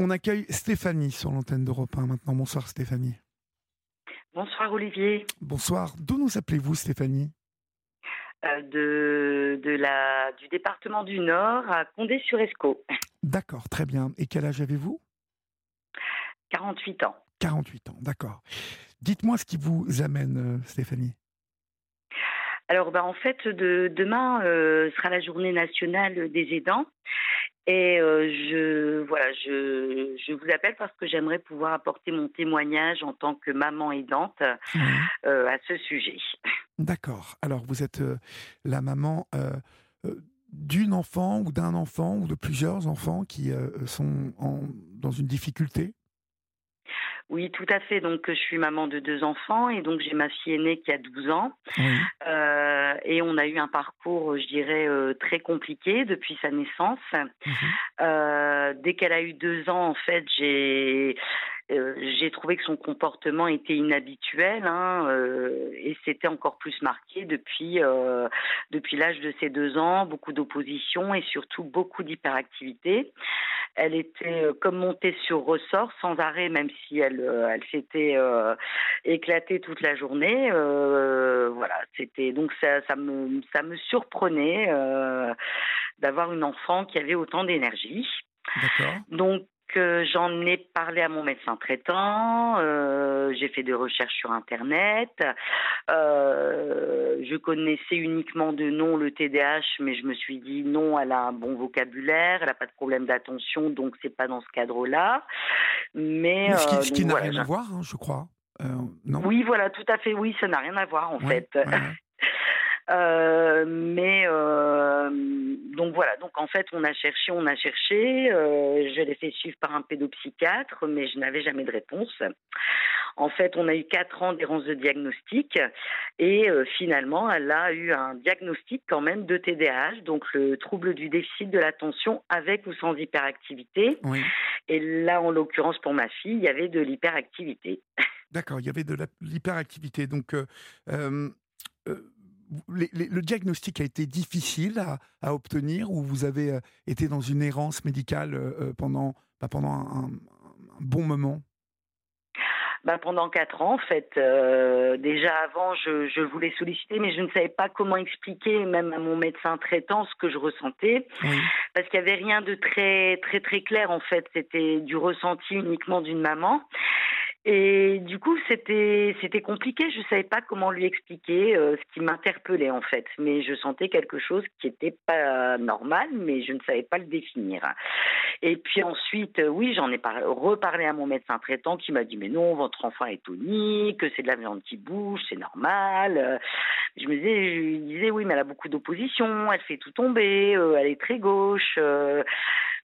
On accueille Stéphanie sur l'antenne d'Europe 1 maintenant. Bonsoir Stéphanie. Bonsoir Olivier. Bonsoir. D'où nous appelez-vous Stéphanie? Euh, de, de la, du département du Nord à Condé-sur-Escaut. D'accord, très bien. Et quel âge avez-vous? 48 ans. 48 ans, d'accord. Dites-moi ce qui vous amène, euh, Stéphanie. Alors, bah, en fait, de, demain euh, sera la journée nationale des aidants. Et euh, je, voilà, je, je vous appelle parce que j'aimerais pouvoir apporter mon témoignage en tant que maman aidante euh, à ce sujet. D'accord. Alors, vous êtes la maman d'une enfant ou d'un enfant ou de plusieurs enfants qui sont en, dans une difficulté? Oui, tout à fait. Donc, je suis maman de deux enfants et donc j'ai ma fille aînée qui a 12 ans. Euh, et on a eu un parcours, je dirais, euh, très compliqué depuis sa naissance. Mhm. Euh, dès qu'elle a eu deux ans, en fait, j'ai j'ai trouvé que son comportement était inhabituel hein, et c'était encore plus marqué depuis depuis l'âge de ses deux ans, beaucoup d'opposition et surtout beaucoup d'hyperactivité. Elle était comme montée sur ressort sans arrêt, même si elle elle s'était éclatée toute la journée. voilà, c'était donc ça ça me ça me surprenait d'avoir une enfant qui avait autant d'énergie. Donc que j'en ai parlé à mon médecin traitant, euh, j'ai fait des recherches sur Internet, euh, je connaissais uniquement de nom le TDAH, mais je me suis dit non, elle a un bon vocabulaire, elle n'a pas de problème d'attention, donc c'est pas dans ce cadre-là. Mais, ce qui, euh, n'a rien à voir, hein, je crois. non? Oui, voilà, tout à fait, oui, ça n'a rien à voir en fait. Mais donc voilà, donc en fait, on a cherché, on a cherché. Euh, je l'ai fait suivre par un pédopsychiatre, mais je n'avais jamais de réponse. En fait, on a eu quatre ans d'errance de diagnostic et euh, finalement, elle a eu un diagnostic quand même de TDAH, donc le trouble du déficit de l'attention avec ou sans hyperactivité. Et là, en l'occurrence, pour ma fille, il y avait de l'hyperactivité. D'accord, il y avait de l'hyperactivité. Donc, euh, le diagnostic a été difficile à, obtenir ou vous avez euh, été dans une errance médicale euh, euh, pendant, bah, pendant un, bon moment? Bah pendant quatre ans, en fait. déjà avant, je, voulais solliciter, mais je ne savais pas comment expliquer, même à mon médecin traitant, ce que je ressentais, parce qu'il n'y avait rien de très très très clair. En fait, c'était du ressenti uniquement d'une maman. Et du coup, c'était compliqué. Je savais pas comment lui expliquer euh, ce qui m'interpellait en fait, mais je sentais quelque chose qui était pas normal, mais je ne savais pas le définir. Et puis ensuite, euh, oui, j'en ai reparlé à mon médecin traitant qui m'a dit mais non, votre enfant est tonique, c'est de la viande qui bouge, c'est normal. Je me disais, je lui disais oui, mais elle a beaucoup d'opposition, elle fait tout tomber, euh, elle est très gauche.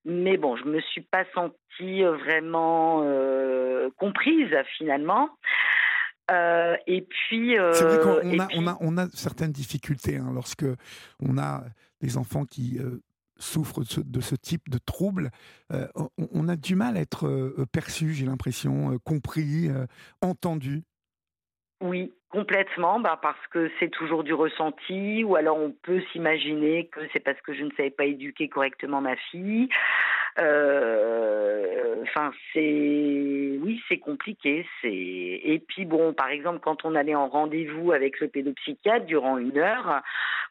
Mais bon, je me suis pas sentie euh, vraiment euh, comprise finalement. Euh, et puis, c'est vrai qu'on a, on a, on a, certaines difficultés hein, lorsque on a des enfants qui souffrent de ce, de ce, type de troubles. On, on, a du mal à être perçu, j'ai l'impression, compris, entendu. Oui, complètement, bah parce que c'est toujours du ressenti, ou alors on peut s'imaginer que c'est parce que je ne savais pas éduquer correctement ma fille. Euh, enfin, c'est oui, c'est compliqué. C'est et puis bon, par exemple, quand on allait en rendez-vous avec le pédopsychiatre durant une heure,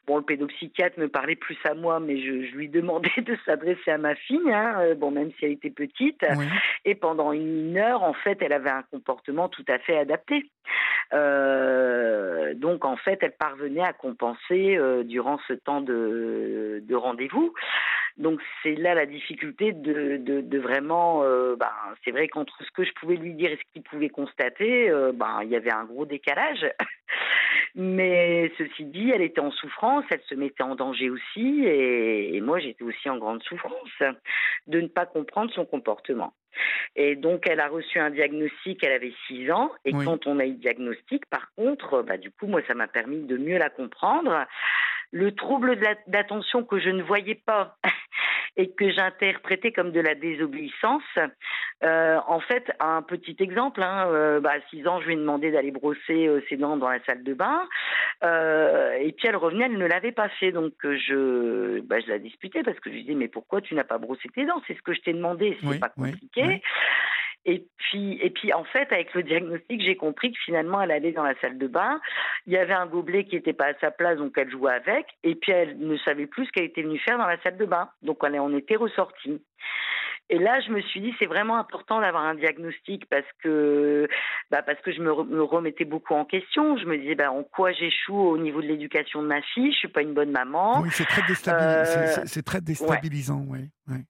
bon, le pédopsychiatre me parlait plus à moi, mais je, je lui demandais de s'adresser à ma fille, hein, euh, bon, même si elle était petite. Et pendant une heure, en fait, elle avait un comportement tout à fait adapté. Euh, donc en fait, elle parvenait à compenser euh, durant ce temps de, de rendez-vous. Donc c'est là la difficulté de, de, de vraiment, euh, ben, c'est vrai qu'entre ce que je pouvais lui dire et ce qu'il pouvait constater, euh, ben, il y avait un gros décalage. Mais ceci dit, elle était en souffrance, elle se mettait en danger aussi, et, et moi j'étais aussi en grande souffrance de ne pas comprendre son comportement. Et donc, elle a reçu un diagnostic, elle avait 6 ans. Et quand on a eu le diagnostic, par contre, bah, du coup, moi, ça m'a permis de mieux la comprendre. Le trouble d'attention que je ne voyais pas et que j'interprétais comme de la désobéissance. Euh, en fait, un petit exemple, hein, euh, bah, à 6 ans, je lui ai demandé d'aller brosser euh, ses dents dans la salle de bain, et puis elle revenait, elle ne l'avait pas fait, donc je, bah, je la disputais parce que je lui disais mais pourquoi tu n'as pas brossé tes dents? C'est ce que je t'ai demandé, c'est pas compliqué. Et puis, et puis, en fait, avec le diagnostic, j'ai compris que finalement, elle allait dans la salle de bain. Il y avait un gobelet qui n'était pas à sa place, donc elle jouait avec. Et puis, elle ne savait plus ce qu'elle était venue faire dans la salle de bain. Donc, elle en était ressortie. Et là, je me suis dit, c'est vraiment important d'avoir un diagnostic parce que, bah parce que je me, remettais beaucoup en question. Je me disais, bah, en quoi j'échoue au niveau de l'éducation de ma fille? Je suis pas une bonne maman. Oui, c'est très, déstabilisant. c'est très déstabilisant, oui. Ouais,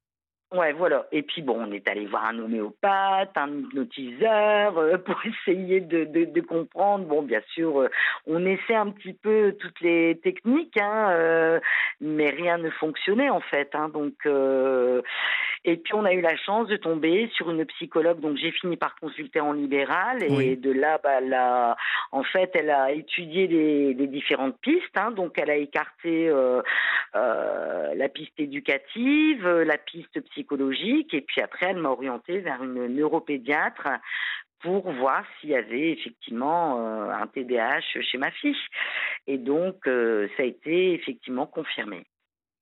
voilà. Et puis bon, on est allé voir un homéopathe, un hypnotiseur euh, pour essayer de, de, de, comprendre. Bon, bien sûr, euh, on essaie un petit peu toutes les techniques, hein, euh, mais rien ne fonctionnait en fait. Hein, donc, et puis on a eu la chance de tomber sur une psychologue. Donc j'ai fini par consulter en libéral et de là, bah, là, en fait, elle a étudié les, les différentes pistes. Hein, donc elle a écarté la piste éducative, la piste psychologique psychologique et puis après elle m'a orientée vers une neuropédiatre pour voir s'il y avait effectivement euh, un TDAH chez ma fille. Et donc euh, ça a été effectivement confirmé.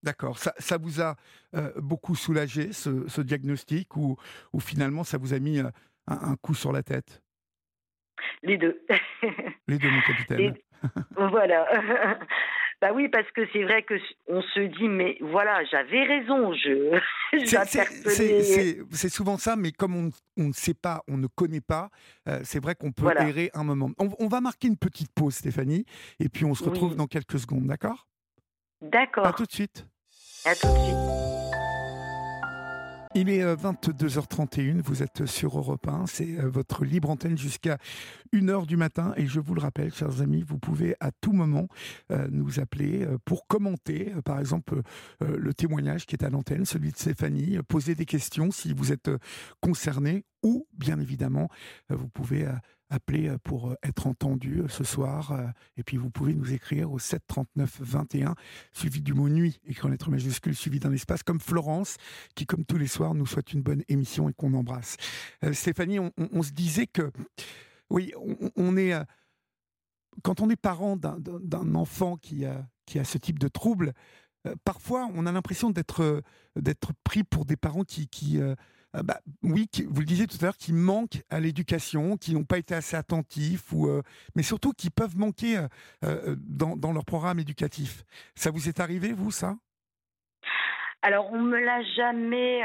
D'accord. Ça, ça, vous a euh, beaucoup soulagé ce, diagnostic ou, ou, finalement ça vous a mis un, coup sur la tête? Les deux. Les deux, mon capitaine. Voilà. Bah oui, parce que c'est vrai que on se dit, mais voilà, j'avais raison, je. c'est souvent ça, mais comme on, ne sait pas, on ne connaît pas, euh, c'est vrai qu'on peut errer un moment. On, va marquer une petite pause, Stéphanie, et puis on se retrouve dans quelques secondes, d'accord? D'accord. À tout de suite. À tout de suite. Il est 22h31, euh, vous êtes sur Europe 1, c'est euh, votre libre antenne jusqu'à 1h du matin et je vous le rappelle, chers amis, vous pouvez à tout moment euh, nous appeler pour commenter, par exemple, le témoignage qui est à l'antenne, celui de Stéphanie, poser des questions si vous êtes concerné ou, bien évidemment, vous pouvez appeler euh, pour euh, être entendu euh, ce soir. Et puis vous pouvez nous écrire au 7 39 21, suivi du mot nuit, écrit en lettres majuscules, suivi d'un espace, comme Florence, qui, comme tous les soirs, nous souhaite une bonne émission et qu'on embrasse. Stéphanie, on, se disait que, oui, on, est. Quand on est parent d'un enfant qui a, qui a ce type de trouble, parfois on a l'impression d'être pris pour des parents qui, qui euh, bah, oui, vous le disiez tout à l'heure, qui manquent à l'éducation, qui n'ont pas été assez attentifs, ou, euh, mais surtout qui peuvent manquer euh, dans, leur programme éducatif. Ça vous est arrivé, vous, ça? Alors, on me l'a jamais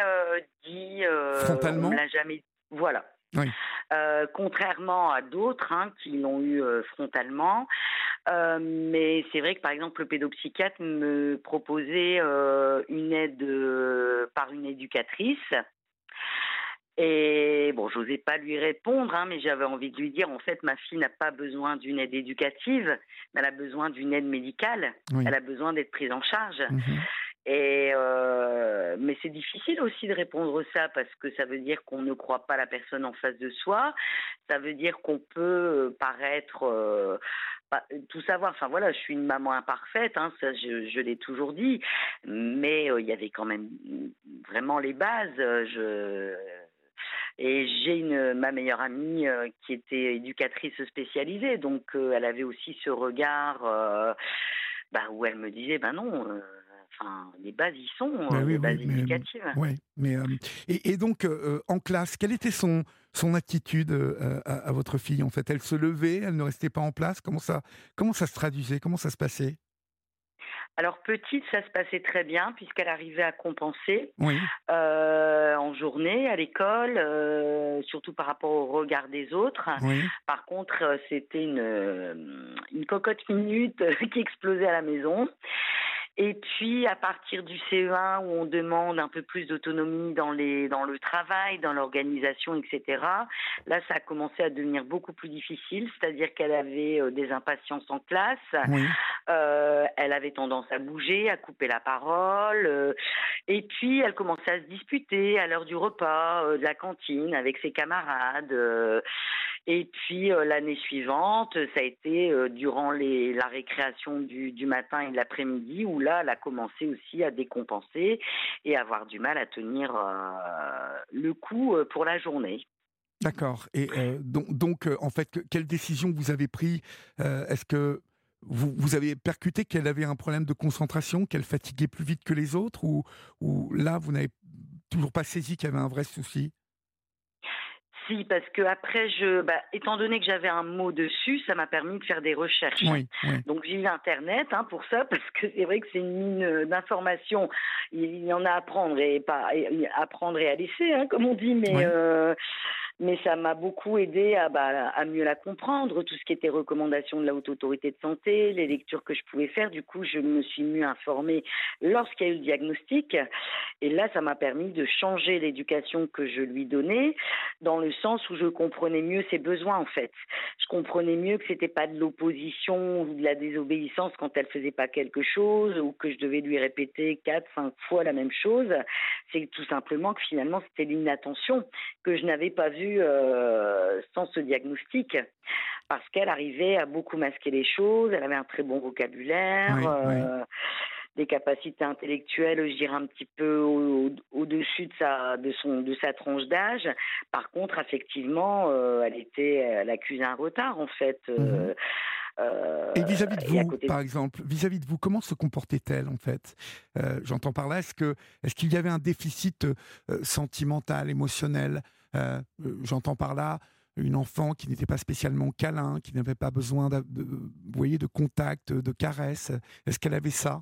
dit. Frontalement On me l'a jamais. Voilà. contrairement à d'autres hein, qui l'ont eu frontalement. mais c'est vrai que par exemple le pédopsychiatre me proposait une aide par une éducatrice et bon, j'osais pas lui répondre, hein, mais j'avais envie de lui dire, en fait, ma fille n'a pas besoin d'une aide éducative, mais elle a besoin d'une aide médicale. Elle a besoin d'être prise en charge. Mhm. Et euh, mais c'est difficile aussi de répondre ça parce que ça veut dire qu'on ne croit pas la personne en face de soi. Ça veut dire qu'on peut paraître euh, tout savoir. Enfin voilà, je suis une maman imparfaite, hein, ça je, je l'ai toujours dit. Mais euh, il y avait quand même vraiment les bases. Je et j'ai une ma meilleure amie euh, qui était éducatrice spécialisée, donc euh, elle avait aussi ce regard euh, bah, où elle me disait ben non. Enfin, les bases y sont, les bases éducatives. Mais et, et, donc en classe, quelle était son son attitude à, à, votre fille en fait? Elle se levait, elle ne restait pas en place? Comment ça comment ça se traduisait? Comment ça se passait? Alors petite, ça se passait très bien puisqu'elle arrivait à compenser euh, en journée à l'école, euh, surtout par rapport au regard des autres. Par contre, euh, c'était une, une cocotte minute qui explosait à la maison. Et puis à partir du CE1 où on demande un peu plus d'autonomie dans les dans le travail, dans l'organisation, etc. Là, ça a commencé à devenir beaucoup plus difficile, c'est-à-dire qu'elle avait euh, des impatiences en classe, euh, elle avait tendance à bouger, à couper la parole, euh, et puis elle commençait à se disputer à l'heure du repas, de la cantine avec ses camarades. Et puis l'année suivante, ça a été durant les, la récréation du, matin et de l'après-midi, où là, elle a commencé aussi à décompenser et avoir du mal à tenir le coup pour la journée. D'accord. Et donc, en fait, quelle décision vous avez prise Est-ce que vous, vous, avez percuté qu'elle avait un problème de concentration, qu'elle fatiguait plus vite que les autres, ou, ou là, vous n'avez toujours pas saisi qu'il y avait un vrai souci? Si, parce que après, je, bah, étant donné que j'avais un mot dessus, ça m'a permis de faire des recherches. Donc j'ai eu Internet hein, pour ça, parce que c'est vrai que c'est une mine d'informations. Il y en a à prendre et pas à prendre et à laisser, hein, comme on dit, mais euh, mais ça m'a beaucoup aidé à, bah, à mieux la comprendre, tout ce qui était recommandations de la haute autorité de santé, les lectures que je pouvais faire. Du coup, je me suis mieux informée lorsqu'il y a eu le diagnostic. Et là, ça m'a permis de changer l'éducation que je lui donnais, dans le sens où je comprenais mieux ses besoins, en fait. Je comprenais mieux que c'était pas de l'opposition ou de la désobéissance quand elle faisait pas quelque chose, ou que je devais lui répéter quatre, cinq fois la même chose. C'est tout simplement que finalement, c'était l'inattention que je n'avais pas vue euh, sans ce diagnostic parce qu'elle arrivait à beaucoup masquer les choses, elle avait un très bon vocabulaire, euh, des capacités intellectuelles, je dirais un petit peu au-dessus de sa de son de sa tranche d'âge. Par contre, effectivement, euh, elle était, elle accusait un retard en fait. Mhm. et vis-à-vis de vous, par exemple, vis-à-vis de vous, comment se comportait-elle en fait? J'entends par là, est-ce que est-ce qu'il y avait un déficit sentimental, émotionnel? Euh, j'entends par là une enfant qui n'était pas spécialement câlin, qui n'avait pas besoin de, vous voyez, de contact, de caresses. Est-ce qu'elle avait ça?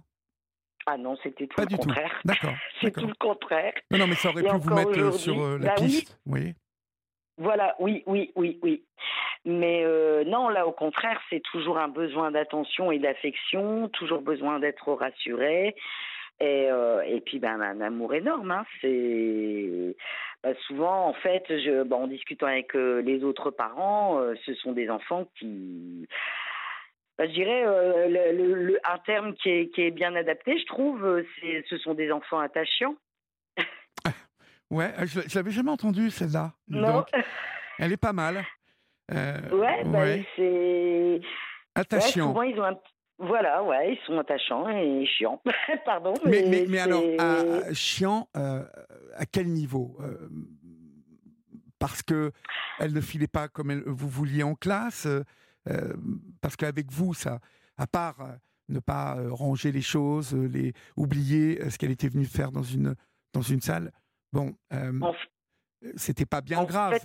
Ah non, c'était tout, le contraire. D'accord. C'est tout le contraire. Non, mais ça aurait pu vous mettre euh, sur euh, la bah piste. Oui. Voilà, oui, oui, oui, oui. Mais non, là, au contraire, c'est toujours un besoin d'attention et d'affection, toujours besoin d'être rassuré. Et, et puis, ben, un amour énorme. Hein. C'est bah, souvent, en fait, je, bah, en discutant avec euh, les autres parents, euh, ce sont des enfants qui, bah, je dirais, euh, le, un terme qui est, qui est, bien adapté, je trouve, ce sont des enfants attachants. ouais, je, ne l'avais jamais entendu celle-là. Non. elle est pas mal. ouais, c'est. Attachant. souvent, ils ont un voilà, ouais, ils sont attachants et chiants. Pardon. Mais, mais, mais, alors, à, chiant, euh, à quel niveau euh, Parce que elle ne filait pas comme elle, vous vouliez en classe euh, Parce qu'avec vous, ça, à part ne pas ranger les choses, les oublier ce qu'elle était venue faire dans une, dans une salle, bon, c'était pas bien grave.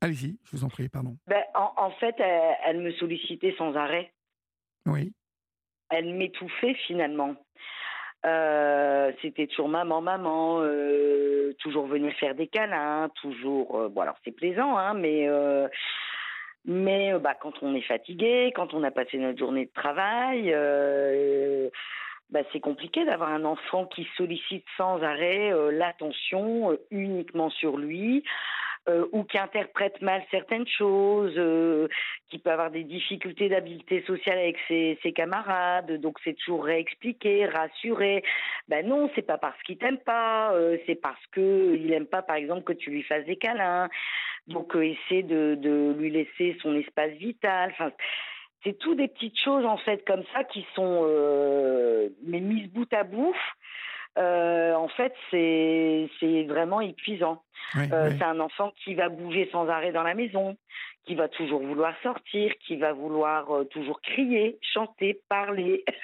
Allez-y, je vous en prie, pardon. Ben, en, fait, elle me sollicitait sans arrêt. Oui. Elle m'étouffait finalement. Euh, c'était toujours maman, maman, euh, toujours venir faire des câlins, toujours. Euh, bon, alors c'est plaisant, hein, mais mais bah, quand on est fatigué, quand on a passé notre journée de travail, bah, c'est compliqué d'avoir un enfant qui sollicite sans arrêt l'attention uniquement sur lui. Euh, ou qui interprète mal certaines choses, euh, qui peut avoir des difficultés d'habileté sociale avec ses, ses camarades, donc c'est toujours réexpliquer, rassurer. Ben non, c'est pas parce qu'il t'aime pas, euh, c'est parce que il aime pas, par exemple, que tu lui fasses des câlins. Donc essaie de, de lui laisser son espace vital. Enfin, c'est tout des petites choses en fait comme ça qui sont mais mises bout à bout euh, en fait, c'est vraiment épuisant. euh, C'est un enfant qui va bouger sans arrêt dans la maison, qui va toujours vouloir sortir, qui va vouloir euh, toujours crier, chanter, parler.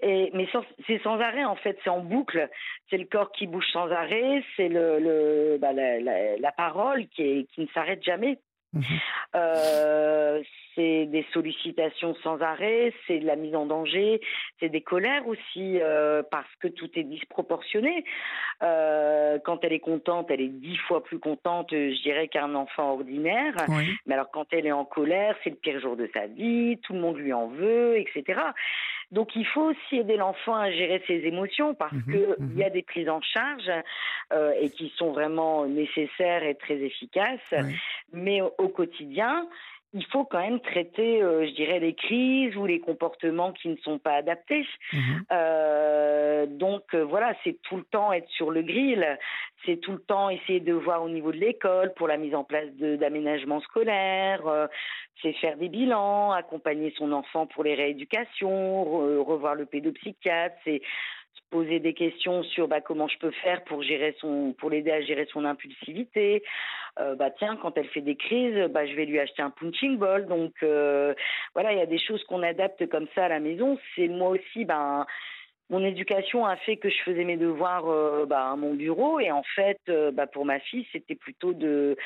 Et, mais c'est sans arrêt en fait, c'est en boucle. C'est le corps qui bouge sans arrêt, c'est le, le bah, la, la, la, parole qui, est, qui ne s'arrête jamais. Mmh euh, c'est des sollicitations sans arrêt, c'est de la mise en danger, c'est des colères aussi euh, parce que tout est disproportionné. Euh, quand elle est contente, elle est dix fois plus contente, je dirais, qu'un enfant ordinaire. Mais alors quand elle est en colère, c'est le pire jour de sa vie, tout le monde lui en veut, etc. Donc il faut aussi aider l'enfant à gérer ses émotions parce mmh qu'il mmh y a des prises en charge euh, et qui sont vraiment nécessaires et très efficaces. Mais au, quotidien, il faut quand même traiter, euh, je dirais, les crises ou les comportements qui ne sont pas adaptés. Mmh euh, donc euh, voilà, c'est tout le temps être sur le grill, c'est tout le temps essayer de voir au niveau de l'école pour la mise en place d'aménagements scolaires, c'est faire des bilans, accompagner son enfant pour les rééducations, revoir le pédopsychiatre, c'est poser des questions sur bah, comment je peux faire pour gérer son, pour l'aider à gérer son impulsivité. Euh, bah tiens, quand elle fait des crises, bah je vais lui acheter un punching ball. Donc euh, voilà, il y a des choses qu'on adapte comme ça à la maison. C'est moi aussi, ben mon éducation a fait que je faisais mes devoirs euh, bah, à mon bureau et en fait, bah, pour ma fille, c'était plutôt de,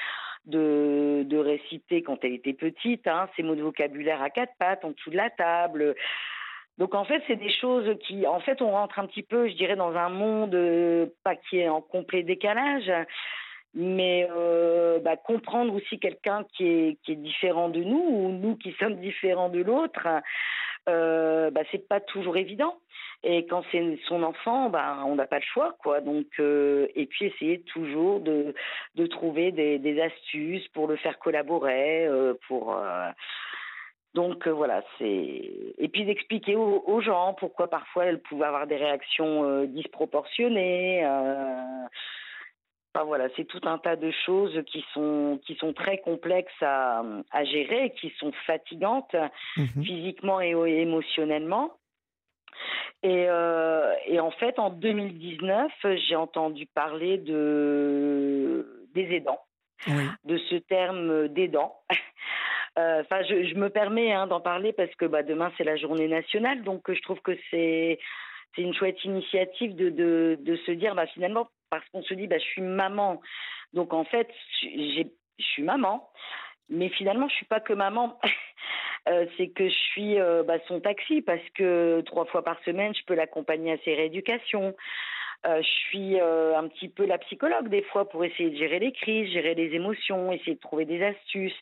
de, de réciter quand elle était petite, hein, ses mots de vocabulaire à quatre pattes en dessous de la table. Donc en fait, c'est des choses qui, en fait, on rentre un petit peu, je dirais, dans un monde euh, pas qui est en complet décalage, mais euh, bah, comprendre aussi quelqu'un qui est qui est différent de nous ou nous qui sommes différents de l'autre, euh, bah, c'est pas toujours évident. Et quand c'est son enfant, bah, on n'a pas le choix, quoi. Donc, euh, et puis essayer toujours de, de trouver des astuces pour le faire collaborer, pour donc euh, voilà, c'est et puis d'expliquer aux, gens pourquoi parfois elles pouvaient avoir des réactions euh, disproportionnées. Euh, enfin voilà, c'est tout un tas de choses qui sont qui sont très complexes à, à gérer, qui sont fatigantes mmh physiquement et émotionnellement. Et, et en fait, en 2019, j'ai entendu parler de des aidants, de ce terme d'aidant. Euh, enfin, je, me permets hein, d'en parler parce que bah, demain c'est la journée nationale, donc je trouve que c'est une chouette initiative de, se dire bah, finalement parce qu'on se dit bah, je suis maman, donc en fait je suis maman, mais finalement je suis pas que maman. Euh, c'est que je suis euh, son taxi parce que trois fois par semaine, je peux l'accompagner à ses rééducations. Euh, je suis euh, un petit peu la psychologue des fois pour essayer de gérer les crises, gérer les émotions, essayer de trouver des astuces.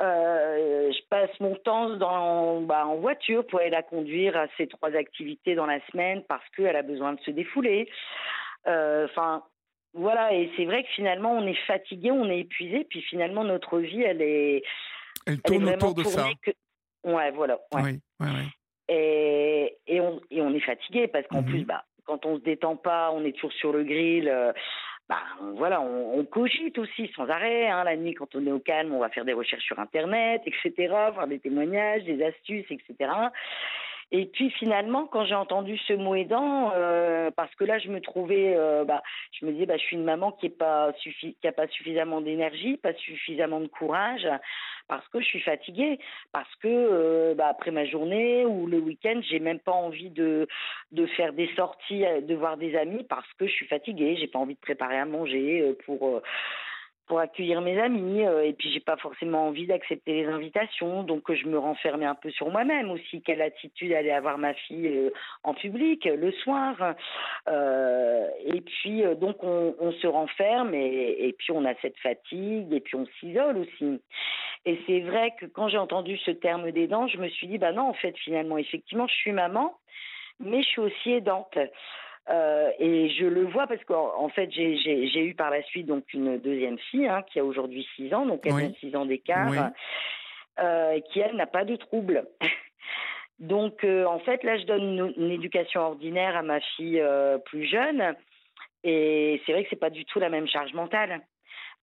Euh, je passe mon temps dans, bah, en voiture pour aller la conduire à ces trois activités dans la semaine parce qu'elle a besoin de se défouler. Euh, enfin, voilà, et c'est vrai que finalement, on est fatigué, on est épuisé, puis finalement, notre vie, elle est. Elle tourne autour de ça. Ouais, voilà. Ouais. Oui. Et, et, on, et on est fatigué parce qu'en mhm. plus, bah, quand on se détend pas, on est toujours sur le grill. Euh, bah, voilà, on, cogite aussi sans arrêt. Hein, la nuit, quand on est au calme, on va faire des recherches sur Internet, etc., voir des témoignages, des astuces, etc. Et puis finalement, quand j'ai entendu ce mot aidant, euh, parce que là, je me trouvais, euh, bah, je me disais, bah, je suis une maman qui n'a pas, suffi pas suffisamment d'énergie, pas suffisamment de courage, parce que je suis fatiguée, parce que euh, bah, après ma journée ou le week-end, j'ai même pas envie de de faire des sorties, de voir des amis, parce que je suis fatiguée, j'ai pas envie de préparer à manger pour pour accueillir mes amis euh, et puis j'ai pas forcément envie d'accepter les invitations donc je me renfermais un peu sur moi-même aussi quelle attitude aller avoir ma fille euh, en public le soir euh, et puis donc on, se renferme et, et, puis on a cette fatigue et puis on s'isole aussi. Et c'est vrai que quand j'ai entendu ce terme d'aidant je me suis dit bah non en fait finalement effectivement je suis maman mais je suis aussi aidante euh, et je le vois parce qu'en en fait, j'ai eu par la suite donc une deuxième fille hein, qui a aujourd'hui 6 ans, donc elle a 6 ans d'écart, euh, qui elle n'a pas de trouble. donc euh, en fait, là, je donne une, éducation ordinaire à ma fille plus jeune, et c'est vrai que c'est pas du tout la même charge mentale.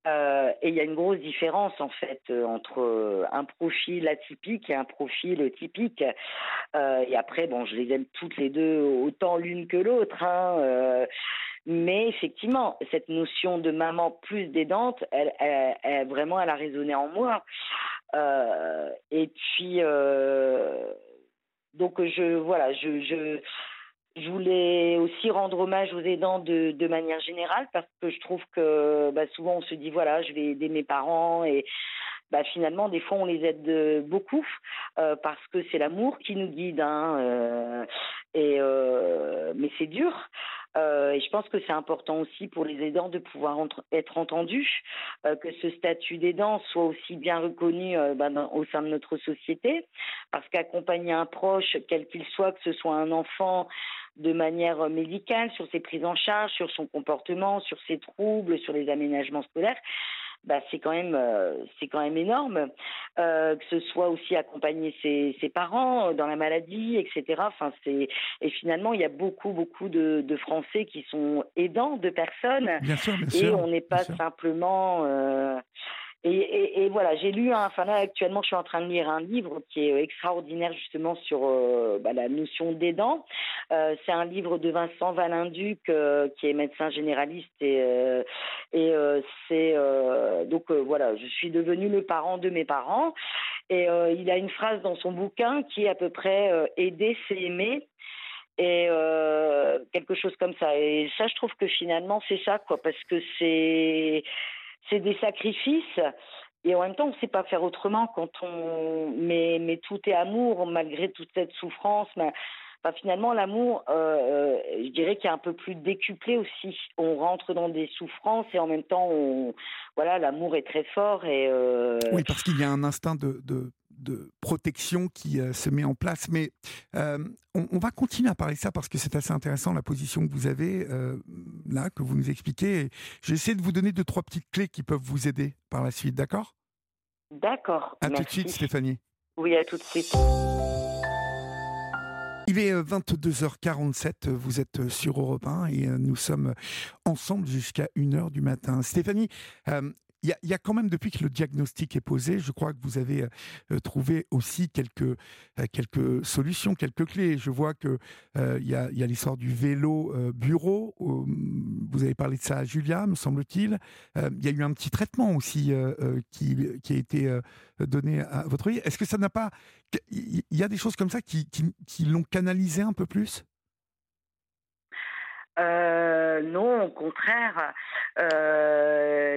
Euh, et il y a une grosse différence en fait euh, entre euh, un profil atypique et un profil typique. et après, bon, je les aime toutes les deux autant l'une que l'autre. Hein, mais effectivement, cette notion de maman plus d'aidante, elle, elle, vraiment, elle a résonné en moi. et puis, donc je voilà, je, je je voulais aussi rendre hommage aux aidants de, manière générale parce que je trouve que bah, souvent on se dit voilà je vais aider mes parents et bah, finalement des fois on les aide beaucoup euh, parce que c'est l'amour qui nous guide hein, euh, et euh, mais c'est dur. Euh, et je pense que c'est important aussi pour les aidants de pouvoir être entendus, euh, que ce statut d'aidant soit aussi bien reconnu euh, bah, au sein de notre société, parce qu'accompagner un proche, quel qu'il soit, que ce soit un enfant, de manière médicale, sur ses prises en charge, sur son comportement, sur ses troubles, sur les aménagements scolaires, bah, c'est quand même c'est quand même énorme. Que ce soit aussi accompagner ses, ses, parents dans la maladie etc enfin c'est et finalement il y a beaucoup beaucoup de, de Français qui sont aidants de personnes. Bien sûr, bien et sûr, on n'est pas simplement et, et, et, voilà, j'ai lu, un, enfin là actuellement je suis en train de lire un livre qui est extraordinaire justement sur euh, bah, la notion d'aidant. Euh, c'est un livre de Vincent Valinduc euh, qui est médecin généraliste et, euh, et euh, c'est donc voilà, je suis devenue le parent de mes parents et il a une phrase dans son bouquin qui est à peu près aider c'est aimer et quelque chose comme ça. Et ça, je trouve que finalement, c'est ça, quoi, parce que c'est c'est des sacrifices. Et en même temps, on ne sait pas faire autrement quand on. Mais, tout est amour, malgré toute cette souffrance. Mais... Enfin, finalement, l'amour, euh, je dirais qu'il est un peu plus décuplé aussi. On rentre dans des souffrances et en même temps, on... voilà, l'amour est très fort. Et euh... Oui, parce qu'il y a un instinct de de protection qui euh, se met en place. Mais euh, on, on, va continuer à parler de ça parce que c'est assez intéressant la position que vous avez euh, là, que vous nous expliquez. J'essaie de vous donner deux, trois petites clés qui peuvent vous aider par la suite, d'accord? D'accord. À tout de suite, Stéphanie. Oui, à tout de suite. Il est 22h47, vous êtes sur Europe 1 et nous sommes ensemble jusqu'à 1h du matin. Stéphanie, euh, il y, a quand même, depuis que le diagnostic est posé, je crois que vous avez euh, trouvé aussi quelques, euh, quelques solutions, quelques clés. Je vois qu'il euh, y a, l'histoire du vélo bureau. vous avez parlé de ça à Julia, me semble-t-il. Il y a eu un petit traitement aussi qui, a été donné à votre vie. Est-ce que ça n'a pas. Il y a des choses comme ça qui, l'ont canalisé un peu plus? Euh, non, au contraire. Euh,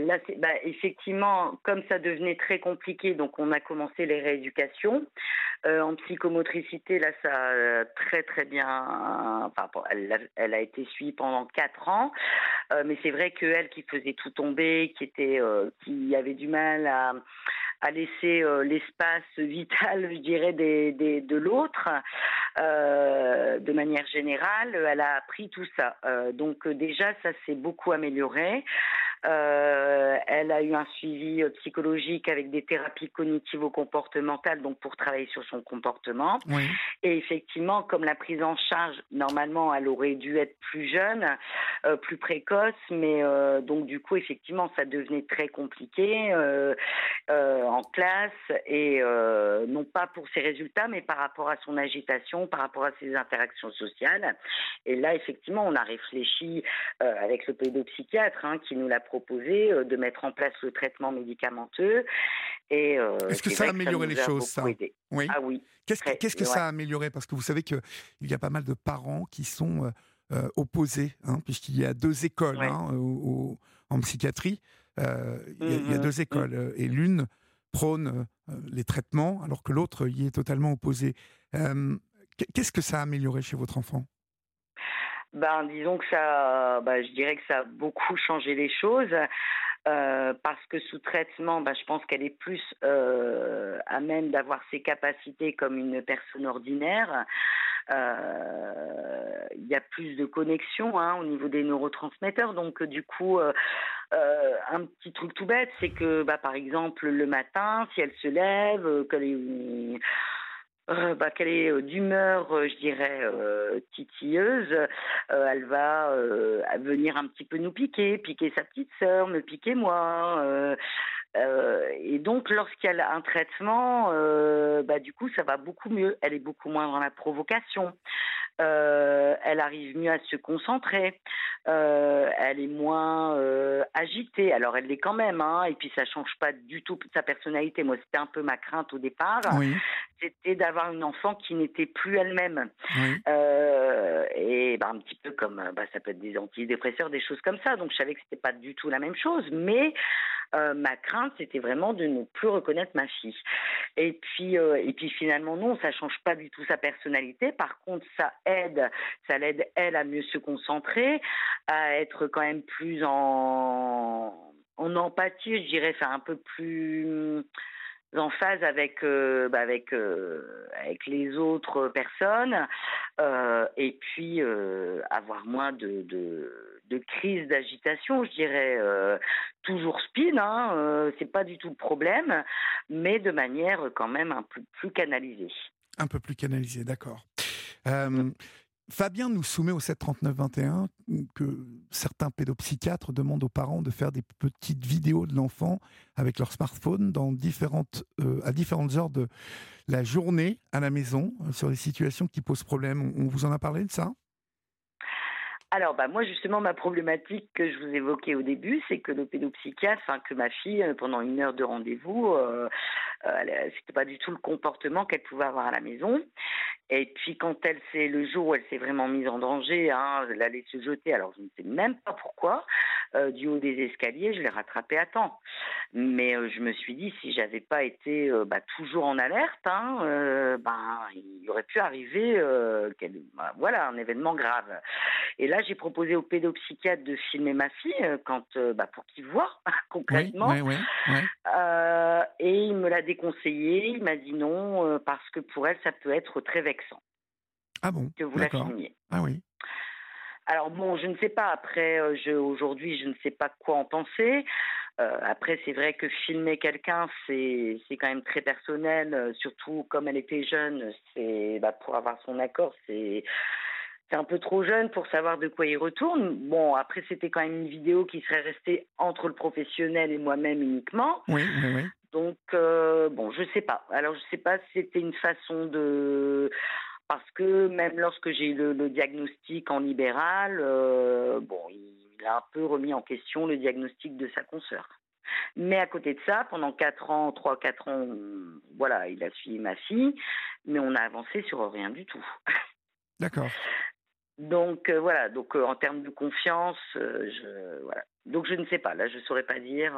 là, bah, effectivement, comme ça devenait très compliqué, donc on a commencé les rééducations. Euh, en psychomotricité, là, ça a très très bien. Enfin, elle, a, été suivie pendant quatre ans, euh, mais c'est vrai que elle qui faisait tout tomber, qui était, euh, qui avait du mal à laisser euh, l'espace vital, je dirais, de l'autre, euh, de manière générale. Elle a appris tout ça. Euh, donc déjà, ça s'est beaucoup amélioré. Euh, elle a eu un suivi psychologique avec des thérapies cognitivo-comportementales, donc pour travailler sur son comportement. Oui. Et effectivement, comme la prise en charge, normalement, elle aurait dû être plus jeune, euh, plus précoce, mais euh, donc du coup, effectivement, ça devenait très compliqué euh, en classe et non pas pour ses résultats, mais par rapport à son agitation, par rapport à ses interactions sociales. Et là, effectivement, on a réfléchi avec le pédopsychiatre hein, qui nous l'a proposé de mettre en place le traitement médicamenteux. Et est-ce que ça a amélioré les choses, ça Oui. Ah oui. Qu'est-ce que, qu'est-ce que ouais. ça a amélioré? Parce que vous savez qu'il y a pas mal de parents qui sont euh, opposés, hein, puisqu'il y a deux écoles ouais. hein, au, au, en psychiatrie. Euh, il, y a, Mhm. il y a deux écoles, euh, et l'une prône euh, les traitements, alors que l'autre y est totalement opposée. Euh, qu'est-ce que ça a amélioré chez votre enfant? Ben, disons que ça, ben, je dirais que ça a beaucoup changé les choses. Euh, parce que sous traitement, ben, je pense qu'elle est plus euh, à même d'avoir ses capacités comme une personne ordinaire. Euh, il y a plus de connexion hein, au niveau des neurotransmetteurs, donc du coup, euh, un petit truc tout bête, c'est que, bah, par exemple, le matin, si elle se lève, euh, qu'elle est euh, bah, qu'elle est euh, d'humeur, euh, je dirais, titilleuse, elle va venir un petit peu nous piquer, piquer sa petite sœur, me piquer moi. Et donc, lorsqu'elle a un traitement, bah, du coup, ça va beaucoup mieux. Elle est beaucoup moins dans la provocation. Elle arrive mieux à se concentrer. elle est moins agitée. Alors, elle l'est quand même, hein, et puis ça change pas du tout sa personnalité. Moi, c'était un peu ma crainte au départ. Oui c'était d'avoir une enfant qui n'était plus elle-même. Oui. Euh, et bah, un petit peu comme bah, ça peut être des antidépresseurs, des choses comme ça. Donc je savais que c'était pas du tout la même chose, mais euh, ma crainte c'était vraiment de ne plus reconnaître ma fille. Et puis euh, et puis finalement non, ça change pas du tout sa personnalité. Par contre, ça aide, ça l'aide elle à mieux se concentrer, à être quand même plus en empathie, je dirais, faire un peu plus en phase avec euh, bah avec avec les autres personnes et puis avoir moins de, de crise d'agitation je dirais toujours speed d'habitude, hein, c'est pas du tout le problème, mais de manière quand même un peu plus canalisée. Un peu plus canalisée, d'accord. Fabien nous soumet au 739-21 que certains pédopsychiatres demandent aux parents de faire des petites vidéos de l'enfant avec leur smartphone dans différentes, euh, à différentes heures de la journée à la maison euh, sur des situations qui posent problème. On vous en a parlé de ça? Alors, bah, moi, justement, ma problématique que je vous évoquais au début, c'est que le pédopsychiatre, que ma fille, euh, pendant une heure de rendez-vous, euh, euh, c'était pas du tout le comportement qu'elle pouvait avoir à la maison. Et puis, quand elle s'est, le jour où elle s'est vraiment mise en danger, hein, elle allait se jeter, alors je ne sais même pas pourquoi, du haut des escaliers, je l'ai rattrapée à temps. Mais je me suis dit, si j'avais pas été bah, toujours en alerte, hein, ben, il aurait pu arriver, bah, voilà, un événement grave. Et là, j'ai proposé au pédopsychiatre de filmer ma fille euh, quand, euh, bah, pour qu'il voit concrètement. Euh, et il me l'a déconseillé. Il m'a dit non parce que pour elle, ça peut être très vexant. Ah bon Que vous la filmiez. Ah oui. Alors bon, je ne sais pas. Après, aujourd'hui, je ne sais pas quoi en penser. après, c'est vrai que filmer quelqu'un, c'est quand même très personnel. surtout comme elle était jeune, c'est bah, pour avoir son accord, c'est c'est un peu trop jeune pour savoir de quoi il retourne. Bon, après, c'était quand même une vidéo qui serait restée entre le professionnel et moi-même uniquement. Oui, oui, oui. Donc, euh, bon, je sais pas. Alors, je sais pas si c'était une façon de. Parce que même lorsque j'ai eu le, diagnostic en libéral, euh, bon, il a un peu remis en question le diagnostic de sa consoeur. Mais à côté de ça, pendant 4 ans, 3-4 ans, voilà, il a suivi ma fille, mais on a avancé sur rien du tout. D'accord. Donc euh, voilà, donc euh, en termes de confiance, euh, je voilà. Donc je ne sais pas, là je saurais pas dire.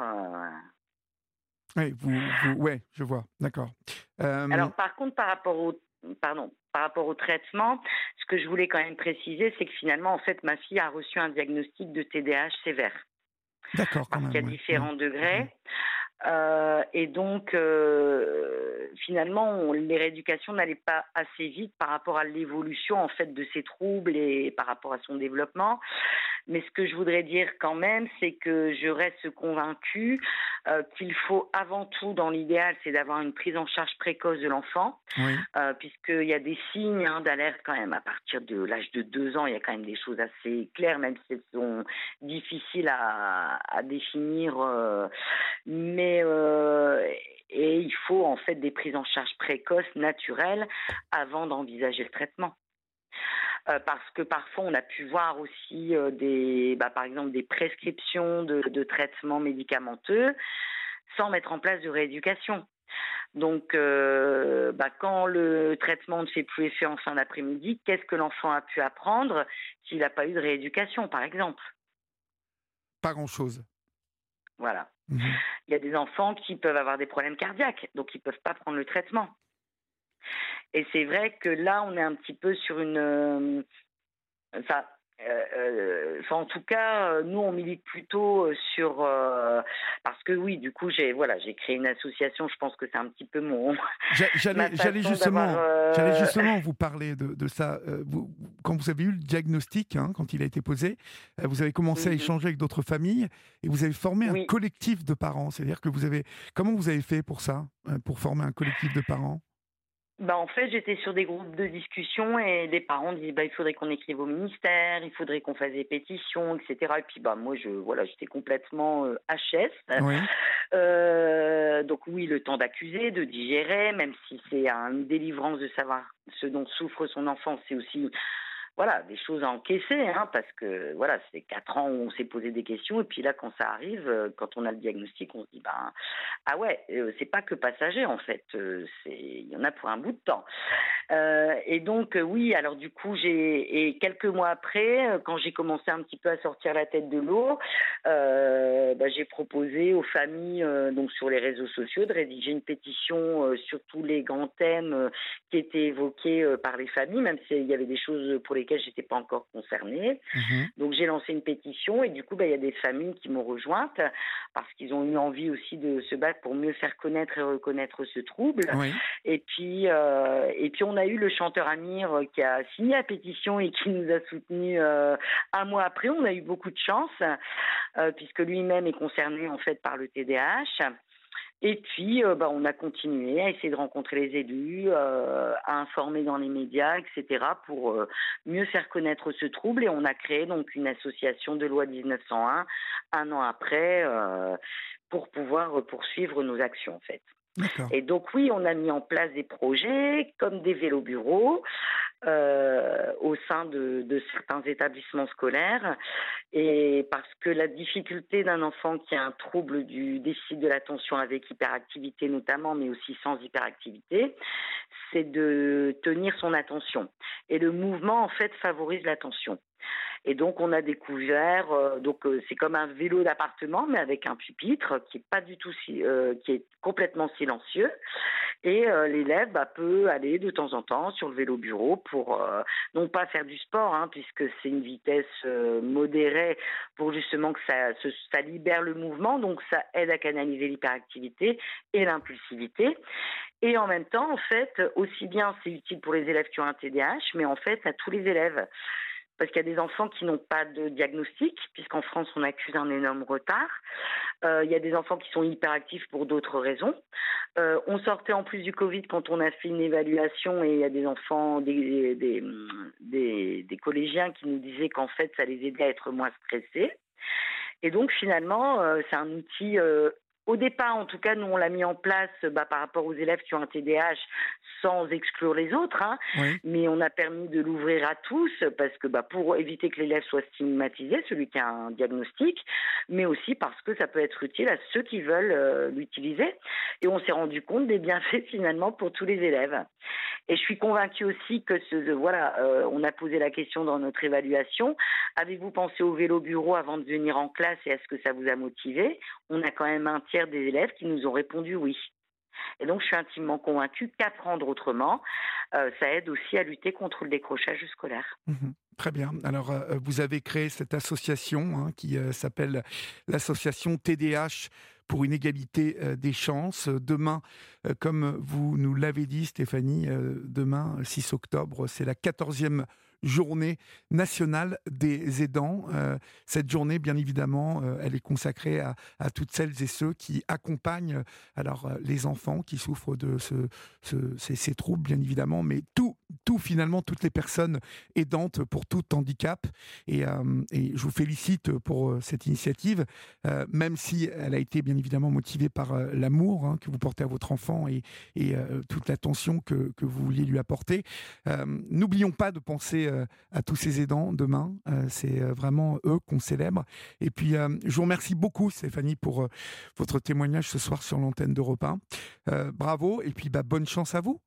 Oui, vous, ouais, je vois, d'accord. Alors par contre, par rapport au pardon, par rapport au traitement, ce que je voulais quand même préciser, c'est que finalement, en fait, ma fille a reçu un diagnostic de TDAH sévère. D'accord, quand même. Il y a différents degrés. Euh, et donc, euh, finalement, les rééducations n'allaient pas assez vite par rapport à l'évolution en fait de ses troubles et par rapport à son développement. Mais ce que je voudrais dire quand même, c'est que je reste convaincue euh, qu'il faut avant tout, dans l'idéal, c'est d'avoir une prise en charge précoce de l'enfant, euh, puisqu'il y a des signes hein, d'alerte quand même à partir de l'âge de deux ans. Il y a quand même des choses assez claires, même si elles sont difficiles à, à définir. Mais et il faut en fait des prises en charge précoces, naturelles, avant d'envisager le traitement. Euh, parce que parfois on a pu voir aussi euh, des, bah, par exemple des prescriptions de, traitements médicamenteux sans mettre en place de rééducation. Donc, euh, bah, quand le traitement ne fait plus effet en fin d'après-midi, qu'est-ce que l'enfant a pu apprendre s'il n'a pas eu de rééducation, par exemple? Pas grand-chose. Voilà. Mmh Il y a des enfants qui peuvent avoir des problèmes cardiaques, donc ils ne peuvent pas prendre le traitement. Et c'est vrai que là, on est un petit peu sur une. Euh, euh, euh, en tout cas, nous on milite plutôt sur parce que oui, du coup j'ai voilà j'ai créé une association. Je pense que c'est un petit peu mon. J'allais justement j'allais justement vous parler de, de ça. Vous, quand vous avez eu le diagnostic, hein, quand il a été posé, vous avez commencé à mhm. échanger avec d'autres familles et vous avez formé un collectif de parents. C'est-à-dire que vous avez comment vous avez fait pour ça, pour former un collectif de parents? Bah en fait, j'étais sur des groupes de discussion et des parents disaient bah il faudrait qu'on écrive au ministère, il faudrait qu'on fasse des pétitions, etc. Et puis bah moi je voilà j'étais complètement euh, HS. Euh, donc oui le temps d'accuser, de digérer, même si c'est une délivrance de savoir ce dont souffre son enfant, c'est aussi voilà, des choses à encaisser, hein, parce que voilà, c'est quatre ans où on s'est posé des questions, et puis là, quand ça arrive, euh, quand on a le diagnostic, on se dit, ben, ah ouais, euh, c'est pas que passager, en fait, euh, c'est, il y en a pour un bout de temps. et donc, oui, alors du coup, j'ai, et quelques mois après, quand j'ai commencé un petit peu à sortir la tête de l'eau, ben, j'ai proposé aux familles, donc sur les réseaux sociaux, de rédiger une pétition sur tous les grands thèmes qui étaient évoqués par les familles, même s'il y avait des choses pour les lesquels j'étais pas encore concernée. Mmh Donc j'ai lancé une pétition et du coup, bah, il y a des familles qui m'ont rejointe parce qu'ils ont eu envie aussi de se battre pour mieux faire connaître et reconnaître ce trouble. Et puis, euh, et puis on a eu le chanteur Amir qui a signé la pétition et qui nous a soutenus euh, un mois après. On a eu beaucoup de chance euh, puisque lui-même est concerné en fait par le TDAH. Et puis, euh, bah, on a continué à essayer de rencontrer les élus, euh, à informer dans les médias, etc., pour euh, mieux faire connaître ce trouble. Et on a créé donc une association de loi 1901 un an après pour pouvoir poursuivre nos actions, en fait. Et donc oui, on a mis en place des projets comme des vélos bureaux euh, au sein de, de, certains établissements scolaires. Et parce que la difficulté d'un enfant qui a un trouble du déficit de l'attention avec hyperactivité notamment, mais aussi sans hyperactivité, c'est de tenir son attention. Et le mouvement, en fait, favorise l'attention. Et donc on a découvert, euh, donc euh, c'est comme un vélo d'appartement, mais avec un pupitre qui est pas du tout, euh, qui est complètement silencieux. Et l'élève bah, peut aller de temps en temps sur le vélo bureau pour non pas faire du sport, hein, puisque c'est une vitesse modérée pour justement que ça, ça libère le mouvement, donc ça aide à canaliser l'hyperactivité et l'impulsivité. Et en même temps, en fait, aussi bien c'est utile pour les élèves qui ont un TDAH, mais en fait à tous les élèves parce qu'il y a des enfants qui n'ont pas de diagnostic, puisqu'en France on accuse un énorme retard. Euh, il y a des enfants qui sont hyperactifs pour d'autres raisons. Euh, on sortait en plus du Covid quand on a fait une évaluation et il y a des enfants, des, des, des, collégiens qui nous disaient qu'en fait ça les aidait à être moins stressés. Et donc finalement, euh, c'est un outil au départ, en tout cas, nous, on l'a mis en place bah, par rapport aux élèves qui ont un TDAH sans exclure les autres, hein. mais on a permis de l'ouvrir à tous parce que bah, pour éviter que l'élève soit stigmatisé, celui qui a un diagnostic, mais aussi parce que ça peut être utile à ceux qui veulent euh, l'utiliser. Et on s'est rendu compte des bienfaits finalement pour tous les élèves. Et je suis convaincue aussi que ce, voilà, euh, on a posé la question dans notre évaluation. Avez-vous pensé au vélo bureau avant de venir en classe et est-ce que ça vous a motivé? On a quand même un tiers des élèves qui nous ont répondu oui. Et donc, je suis intimement convaincue qu'apprendre autrement, euh, ça aide aussi à lutter contre le décrochage scolaire. Mmh Très bien. Alors, euh, vous avez créé cette association hein, qui s'appelle l'association TDH pour une égalité euh, des chances. Demain, euh, comme vous nous l'avez dit, Stéphanie, euh, demain, 6 octobre, c'est la 14e journée nationale des aidants. Euh, cette journée, bien évidemment, euh, elle est consacrée à, toutes celles et ceux qui accompagnent alors euh, les enfants qui souffrent de ce, ces, troubles, bien évidemment, mais tout, tout finalement, toutes les personnes aidantes pour tout handicap. Et, je vous félicite pour cette initiative, même si elle a été bien évidemment motivée par l'amour hein, que vous portez à votre enfant et, toute l'attention que, vous vouliez lui apporter. N'oublions pas de penser à tous ces aidants demain. Euh, c'est euh, vraiment eux qu'on célèbre. Et puis, je vous remercie beaucoup, Stéphanie, pour votre témoignage ce soir sur l'antenne d'Europe 1. bravo et puis bah, bonne chance à vous.